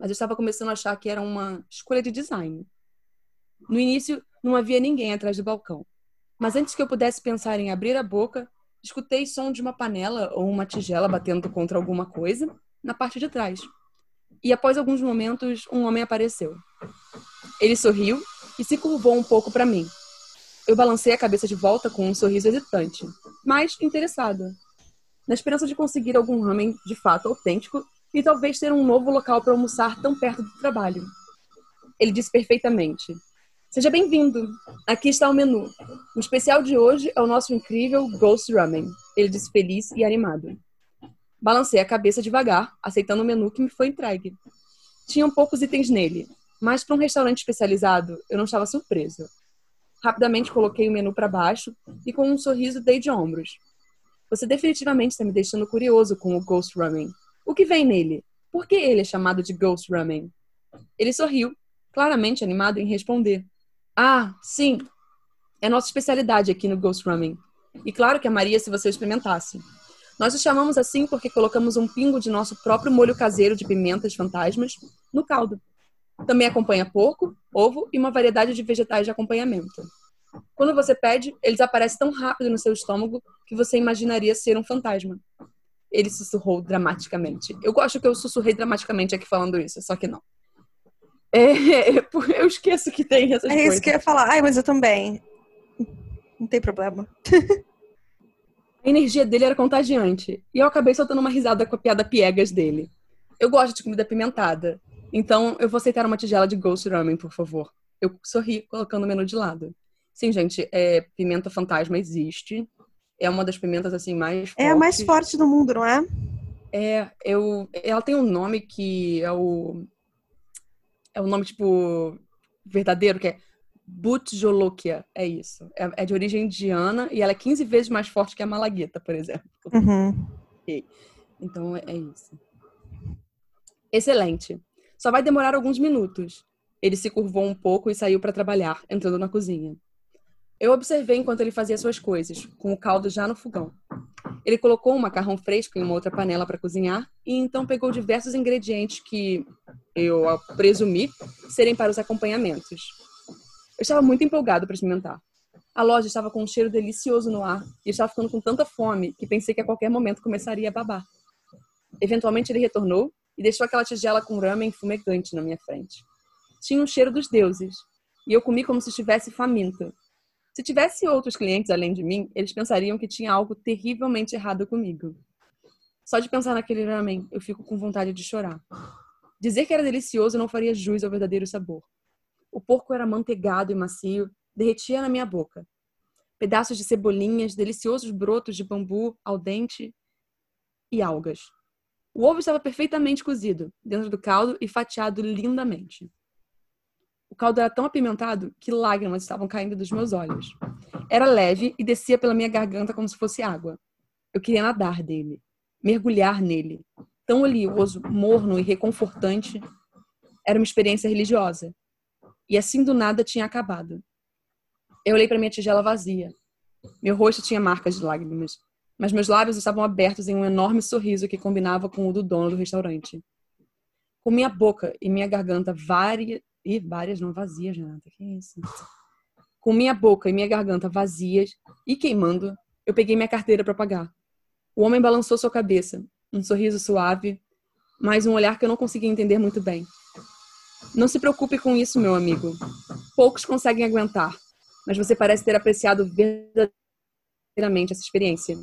mas eu estava começando a achar que era uma escolha de design. No início, não havia ninguém atrás do balcão. Mas antes que eu pudesse pensar em abrir a boca, escutei som de uma panela ou uma tigela batendo contra alguma coisa na parte de trás. E após alguns momentos, um homem apareceu. Ele sorriu e se curvou um pouco para mim. Eu balancei a cabeça de volta com um sorriso hesitante, mas interessada, na esperança de conseguir algum ramen de fato autêntico e talvez ter um novo local para almoçar tão perto do trabalho. Ele disse perfeitamente: Seja bem-vindo. Aqui está o menu. O especial de hoje é o nosso incrível Ghost Ramen. Ele disse feliz e animado. Balancei a cabeça devagar, aceitando o menu que me foi entregue. Tinham poucos itens nele, mas para um restaurante especializado, eu não estava surpreso. Rapidamente coloquei o menu para baixo e com um sorriso dei de ombros. Você definitivamente está me deixando curioso com o Ghost Ramen. O que vem nele? Por que ele é chamado de Ghost Ramen? Ele sorriu, claramente animado em responder. Ah, sim. É nossa especialidade aqui no Ghost Ramen. E claro que amaria se você experimentasse. Nós o chamamos assim porque colocamos um pingo de nosso próprio molho caseiro de pimentas fantasmas no caldo. Também acompanha porco, ovo e uma variedade de vegetais de acompanhamento. Quando você pede, eles aparecem tão rápido no seu estômago que você imaginaria ser um fantasma. Ele sussurrou dramaticamente. Eu gosto que eu sussurrei dramaticamente aqui falando isso, só que não. É, eu esqueço que tem essas é coisas. É isso que eu ia falar. Ai, mas eu também. Não tem problema. A energia dele era contagiante. E eu acabei soltando uma risada com a piada piegas dele. Eu gosto de comida apimentada. Então, eu vou aceitar uma tigela de Ghost Ramen, por favor. Eu sorri, colocando o menu de lado. Sim, gente, é, pimenta fantasma existe. É uma das pimentas, assim, mais fortes. É a mais forte do mundo, não é? É, eu... Ela tem um nome que é o é um nome, tipo, verdadeiro, que é Butjolokia. É isso. É, é, de origem indiana e ela é 15 vezes mais forte que a malagueta, por exemplo. Uhum. Okay. Então, é, é isso. Excelente. Só vai demorar alguns minutos. Ele se curvou um pouco e saiu para trabalhar, entrando na cozinha. Eu observei enquanto ele fazia suas coisas, com o caldo já no fogão. Ele colocou um macarrão fresco em uma outra panela para cozinhar e então pegou diversos ingredientes que eu presumi serem para os acompanhamentos. Eu estava muito empolgado para experimentar. A loja estava com um cheiro delicioso no ar e eu estava ficando com tanta fome que pensei que a qualquer momento começaria a babar. Eventualmente ele retornou e deixou aquela tigela com ramen fumegante na minha frente. Tinha um cheiro dos deuses e eu comi como se estivesse faminta. Se tivesse outros clientes além de mim, eles pensariam que tinha algo terrivelmente errado comigo. Só de pensar naquele ramen, eu fico com vontade de chorar. Dizer que era delicioso não faria jus ao verdadeiro sabor. O porco era manteigado e macio, derretia na minha boca. Pedaços de cebolinhas, deliciosos brotos de bambu ao dente e algas. O ovo estava perfeitamente cozido, dentro do caldo e fatiado lindamente. O caldo era tão apimentado que lágrimas estavam caindo dos meus olhos. Era leve e descia pela minha garganta como se fosse água. Eu queria nadar dele, mergulhar nele. Tão oleoso, morno e reconfortante. Era uma experiência religiosa. E assim do nada tinha acabado. Eu olhei para minha tigela vazia. Meu rosto tinha marcas de lágrimas, mas meus lábios estavam abertos em um enorme sorriso que combinava com o do dono do restaurante. Com minha boca e minha garganta várias e várias não vazias, Renata, que isso? Com minha boca e minha garganta vazias e queimando, eu peguei minha carteira para pagar. O homem balançou sua cabeça, um sorriso suave, mas um olhar que eu não conseguia entender muito bem. Não se preocupe com isso, meu amigo. Poucos conseguem aguentar, mas você parece ter apreciado verdadeiramente essa experiência.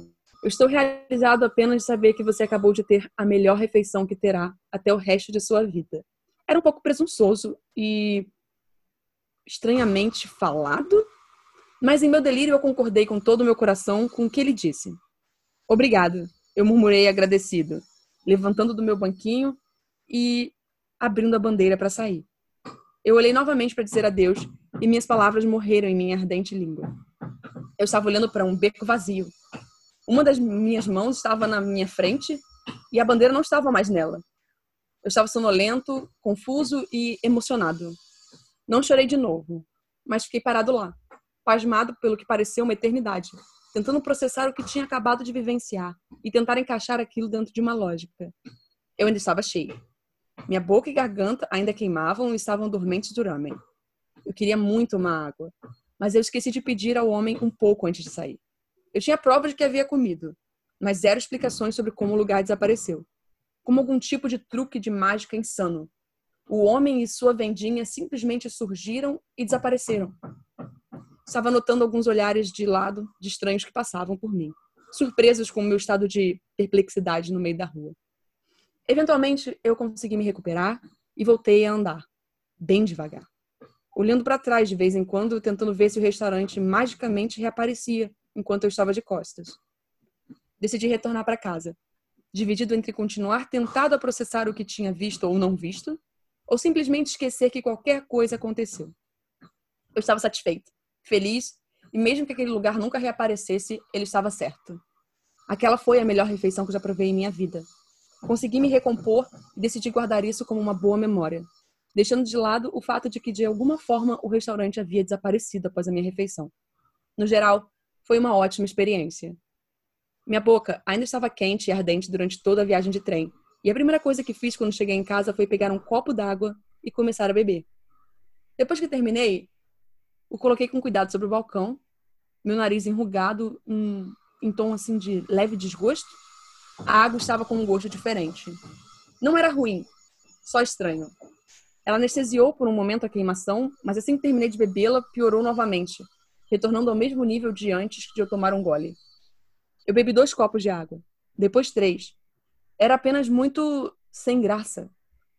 Eu estou realizado apenas de saber que você acabou de ter a melhor refeição que terá até o resto de sua vida. Era um pouco presunçoso e estranhamente falado, mas em meu delírio eu concordei com todo o meu coração com o que ele disse. Obrigado, eu murmurei agradecido, levantando do meu banquinho e abrindo a bandeira para sair. Eu olhei novamente para dizer adeus e minhas palavras morreram em minha ardente língua. Eu estava olhando para um beco vazio. Uma das minhas mãos estava na minha frente e a bandeira não estava mais nela. Eu estava sonolento, confuso e emocionado. Não chorei de novo, mas fiquei parado lá, pasmado pelo que pareceu uma eternidade, tentando processar o que tinha acabado de vivenciar e tentar encaixar aquilo dentro de uma lógica. Eu ainda estava cheio. Minha boca e garganta ainda queimavam e estavam dormentes do ramen. Eu queria muito uma água, mas eu esqueci de pedir ao homem um pouco antes de sair. Eu tinha prova de que havia comido, mas zero explicações sobre como o lugar desapareceu. Como algum tipo de truque de mágica insano. O homem e sua vendinha simplesmente surgiram e desapareceram. Estava notando alguns olhares de lado de estranhos que passavam por mim, surpresos com o meu estado de perplexidade no meio da rua. Eventualmente, eu consegui me recuperar e voltei a andar, bem devagar. Olhando para trás de vez em quando, tentando ver se o restaurante magicamente reaparecia enquanto eu estava de costas. Decidi retornar para casa, dividido entre continuar tentado a processar o que tinha visto ou não visto, ou simplesmente esquecer que qualquer coisa aconteceu. Eu estava satisfeito, feliz, e mesmo que aquele lugar nunca reaparecesse, ele estava certo. Aquela foi a melhor refeição que já provei em minha vida. Consegui me recompor e decidi guardar isso como uma boa memória, deixando de lado o fato de que, de alguma forma, o restaurante havia desaparecido após a minha refeição. No geral, foi uma ótima experiência. Minha boca ainda estava quente e ardente durante toda a viagem de trem, e a primeira coisa que fiz quando cheguei em casa foi pegar um copo d'água e começar a beber. Depois que terminei, o coloquei com cuidado sobre o balcão, meu nariz enrugado, um, em tom assim de leve desgosto, a água estava com um gosto diferente. Não era ruim, só estranho. Ela anestesiou por um momento a queimação, mas assim que terminei de bebê-la, piorou novamente, retornando ao mesmo nível de antes de eu tomar um gole. Eu bebi dois copos de água, depois três. Era apenas muito sem graça.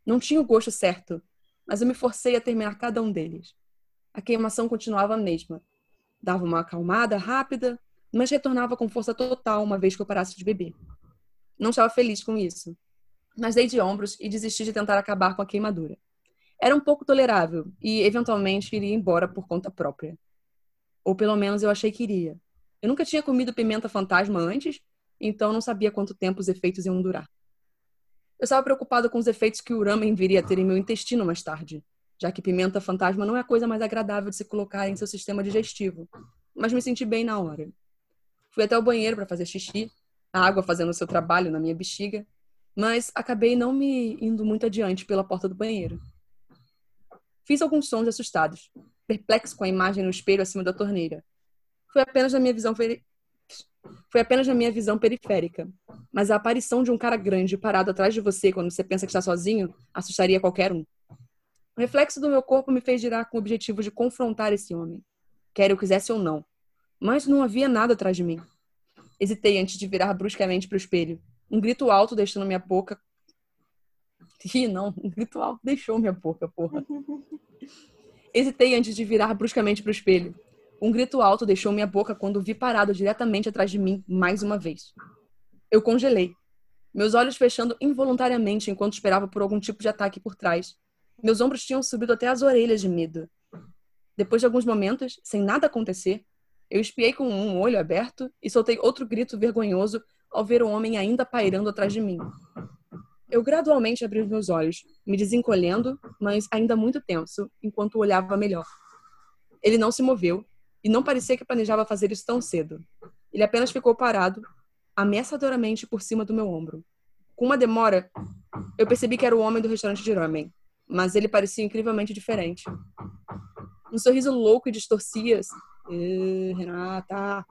Não tinha o gosto certo, mas eu me forcei a terminar cada um deles. A queimação continuava a mesma. Dava uma acalmada rápida, mas retornava com força total uma vez que eu parasse de beber. Não estava feliz com isso, mas dei de ombros e desisti de tentar acabar com a queimadura. Era um pouco tolerável e, eventualmente, iria embora por conta própria. Ou pelo menos eu achei que iria. Eu nunca tinha comido pimenta fantasma antes, então não sabia quanto tempo os efeitos iam durar. Eu estava preocupado com os efeitos que o ramen viria a ter em meu intestino mais tarde, já que pimenta fantasma não é a coisa mais agradável de se colocar em seu sistema digestivo, mas me senti bem na hora. Fui até o banheiro para fazer xixi a água fazendo o seu trabalho na minha bexiga, mas acabei não me indo muito adiante pela porta do banheiro. Fiz alguns sons assustados, perplexo com a imagem no espelho acima da torneira. Foi apenas na minha visão peri... foi apenas na minha visão periférica, mas a aparição de um cara grande parado atrás de você quando você pensa que está sozinho assustaria qualquer um. O reflexo do meu corpo me fez girar com o objetivo de confrontar esse homem. quer eu quisesse ou não. Mas não havia nada atrás de mim. Hesitei antes de virar bruscamente para o espelho. Um grito alto deixando minha boca. Ih, não, um grito alto deixou minha boca, porra. Hesitei antes de virar bruscamente para o espelho. Um grito alto deixou minha boca quando vi parado diretamente atrás de mim mais uma vez. Eu congelei, meus olhos fechando involuntariamente enquanto esperava por algum tipo de ataque por trás. Meus ombros tinham subido até as orelhas de medo. Depois de alguns momentos, sem nada acontecer, eu espiei com um olho aberto e soltei outro grito vergonhoso ao ver o homem ainda pairando atrás de mim. Eu gradualmente abri os meus olhos, me desencolhendo, mas ainda muito tenso, enquanto olhava melhor. Ele não se moveu e não parecia que planejava fazer isso tão cedo. Ele apenas ficou parado, ameaçadoramente por cima do meu ombro. Com uma demora, eu percebi que era o homem do restaurante de ramen, mas ele parecia incrivelmente diferente. Um sorriso louco e distorcia. Renata.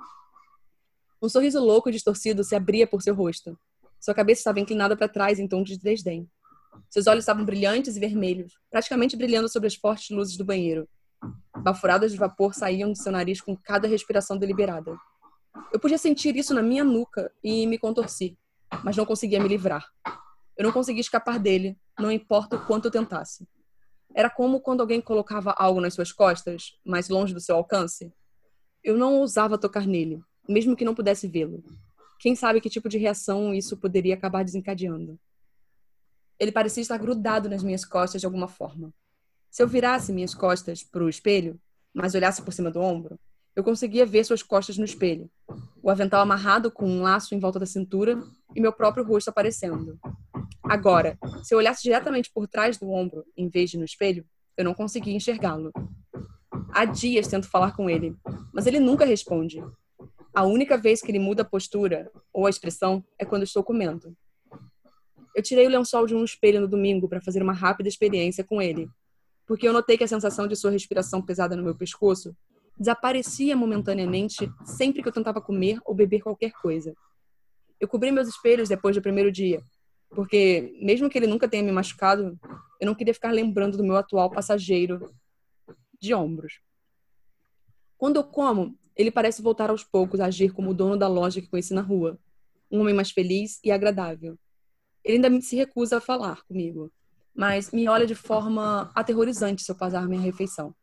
Um sorriso louco e distorcido se abria por seu rosto. Sua cabeça estava inclinada para trás em tom de desdém. Seus olhos estavam brilhantes e vermelhos, praticamente brilhando sobre as fortes luzes do banheiro. Bafuradas de vapor saíam de seu nariz com cada respiração deliberada. Eu podia sentir isso na minha nuca e me contorci, mas não conseguia me livrar. Eu não conseguia escapar dele, não importa o quanto eu tentasse. Era como quando alguém colocava algo nas suas costas, mais longe do seu alcance. Eu não ousava tocar nele, mesmo que não pudesse vê-lo. Quem sabe que tipo de reação isso poderia acabar desencadeando? Ele parecia estar grudado nas minhas costas de alguma forma. Se eu virasse minhas costas para o espelho, mas olhasse por cima do ombro, eu conseguia ver suas costas no espelho, o avental amarrado com um laço em volta da cintura e meu próprio rosto aparecendo. Agora, se eu olhasse diretamente por trás do ombro, em vez de no espelho, eu não conseguia enxergá-lo. Há dias tento falar com ele, mas ele nunca responde. A única vez que ele muda a postura ou a expressão é quando estou comendo. Eu tirei o lençol de um espelho no domingo para fazer uma rápida experiência com ele, porque eu notei que a sensação de sua respiração pesada no meu pescoço desaparecia momentaneamente sempre que eu tentava comer ou beber qualquer coisa. Eu cobri meus espelhos depois do primeiro dia, porque, mesmo que ele nunca tenha me machucado, eu não queria ficar lembrando do meu atual passageiro de ombros. Quando eu como, ele parece voltar aos poucos a agir como o dono da loja que conheci na rua, um homem mais feliz e agradável. Ele ainda se recusa a falar comigo, mas me olha de forma aterrorizante se eu passar minha refeição.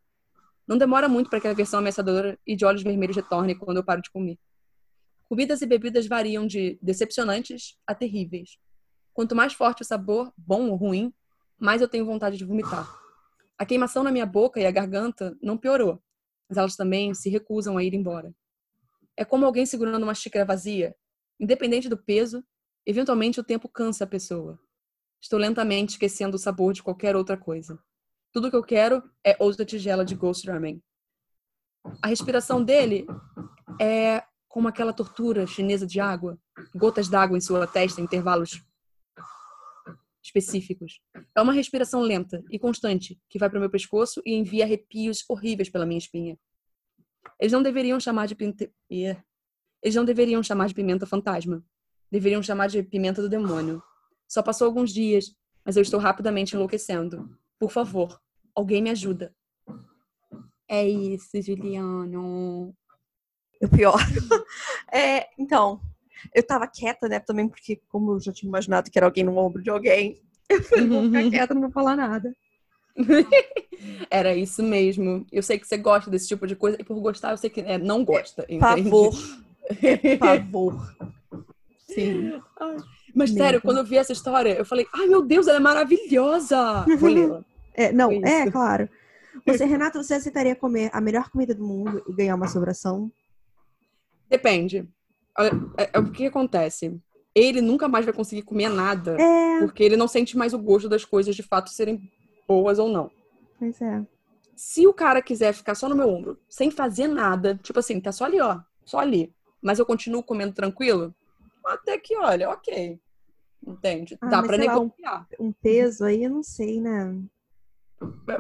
Não demora muito para que a versão ameaçadora e de olhos vermelhos retorne quando eu paro de comer. Comidas e bebidas variam de decepcionantes a terríveis. Quanto mais forte o sabor, bom ou ruim, mais eu tenho vontade de vomitar. A queimação na minha boca e a garganta não piorou, mas elas também se recusam a ir embora. É como alguém segurando uma xícara vazia. Independente do peso, eventualmente o tempo cansa a pessoa. Estou lentamente esquecendo o sabor de qualquer outra coisa. Tudo que eu quero é outra tigela de Ghost Ramen. A respiração dele é como aquela tortura chinesa de água, gotas d'água em sua testa em intervalos específicos. É uma respiração lenta e constante que vai para o meu pescoço e envia arrepios horríveis pela minha espinha. Eles não deveriam chamar de pimenta... Eles não deveriam chamar de pimenta fantasma. Deveriam chamar de pimenta do demônio. Só passou alguns dias, mas eu estou rapidamente enlouquecendo. Por favor, alguém me ajuda. É isso, Juliano. O pior. é, então, eu tava quieta, né? Também porque, como eu já tinha imaginado que era alguém no ombro de alguém, eu falei, vou ficar quieta, não vou falar nada. Era isso mesmo. Eu sei que você gosta desse tipo de coisa, e por gostar, eu sei que é, não gosta. É, favor. É, favor. Sim. Mas sério, quando eu vi essa história, eu falei, ai meu Deus, ela é maravilhosa! Vou lê-la. É, não, é, claro. Você, Renata, você aceitaria comer a melhor comida do mundo e ganhar uma sobração? Depende. É, é, o que acontece? Ele nunca mais vai conseguir comer nada. É. Porque ele não sente mais o gosto das coisas de fato serem boas ou não. Pois é. Se o cara quiser ficar só no meu ombro, sem fazer nada, tipo assim, tá só ali, ó, só ali, mas eu continuo comendo tranquilo, até que, olha, ok. Entende? Ah, Dá pra negociar. Um, peso aí, eu não sei, né?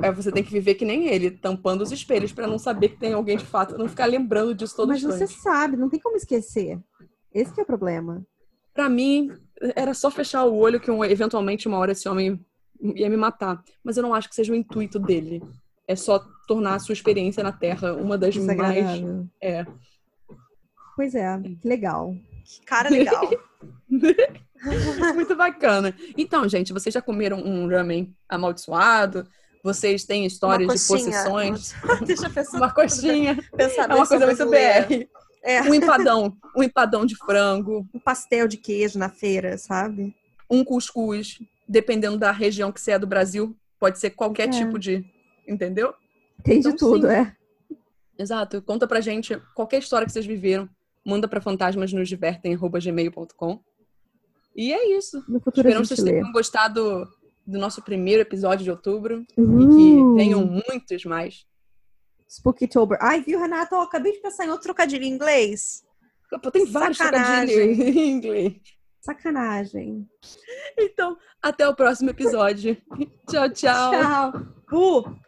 É, você tem que viver que nem ele, tampando os espelhos para não saber que tem alguém de fato, não ficar lembrando disso todo Mas você sabe, não tem como esquecer. Esse é o problema. Para mim, era só fechar o olho que um, eventualmente uma hora esse homem ia me matar. Mas eu não acho que seja o intuito dele. é só tornar a sua experiência na Terra uma das mais. É. Pois é, que legal. Que cara legal. Muito bacana. Então, gente, vocês já comeram um ramen amaldiçoado? Vocês têm histórias Uma de coxinha. possessões? Deixa eu pensar. Uma coxinha. pensar É uma coisa muito BR. É. Um empadão. Um empadão de frango. Um pastel de queijo na feira, sabe? Um cuscuz. Dependendo da região que você é do Brasil, pode ser qualquer É. tipo de. Entendeu? Tem de Então, tudo, sim. é. Exato. Conta pra gente qualquer história que vocês viveram. Manda pra fantasmasnosdivertem.gmail.com. E é isso. Esperamos que vocês tenham gostado do nosso primeiro episódio de outubro. Uhum. E que tenham muitos mais. Spookytober. Ai, Viu, Renata? Eu acabei de pensar em outro trocadilho em inglês. Tem vários trocadilhos em inglês. sacanagem. Então, até o próximo episódio. tchau, tchau. Tchau. Uh!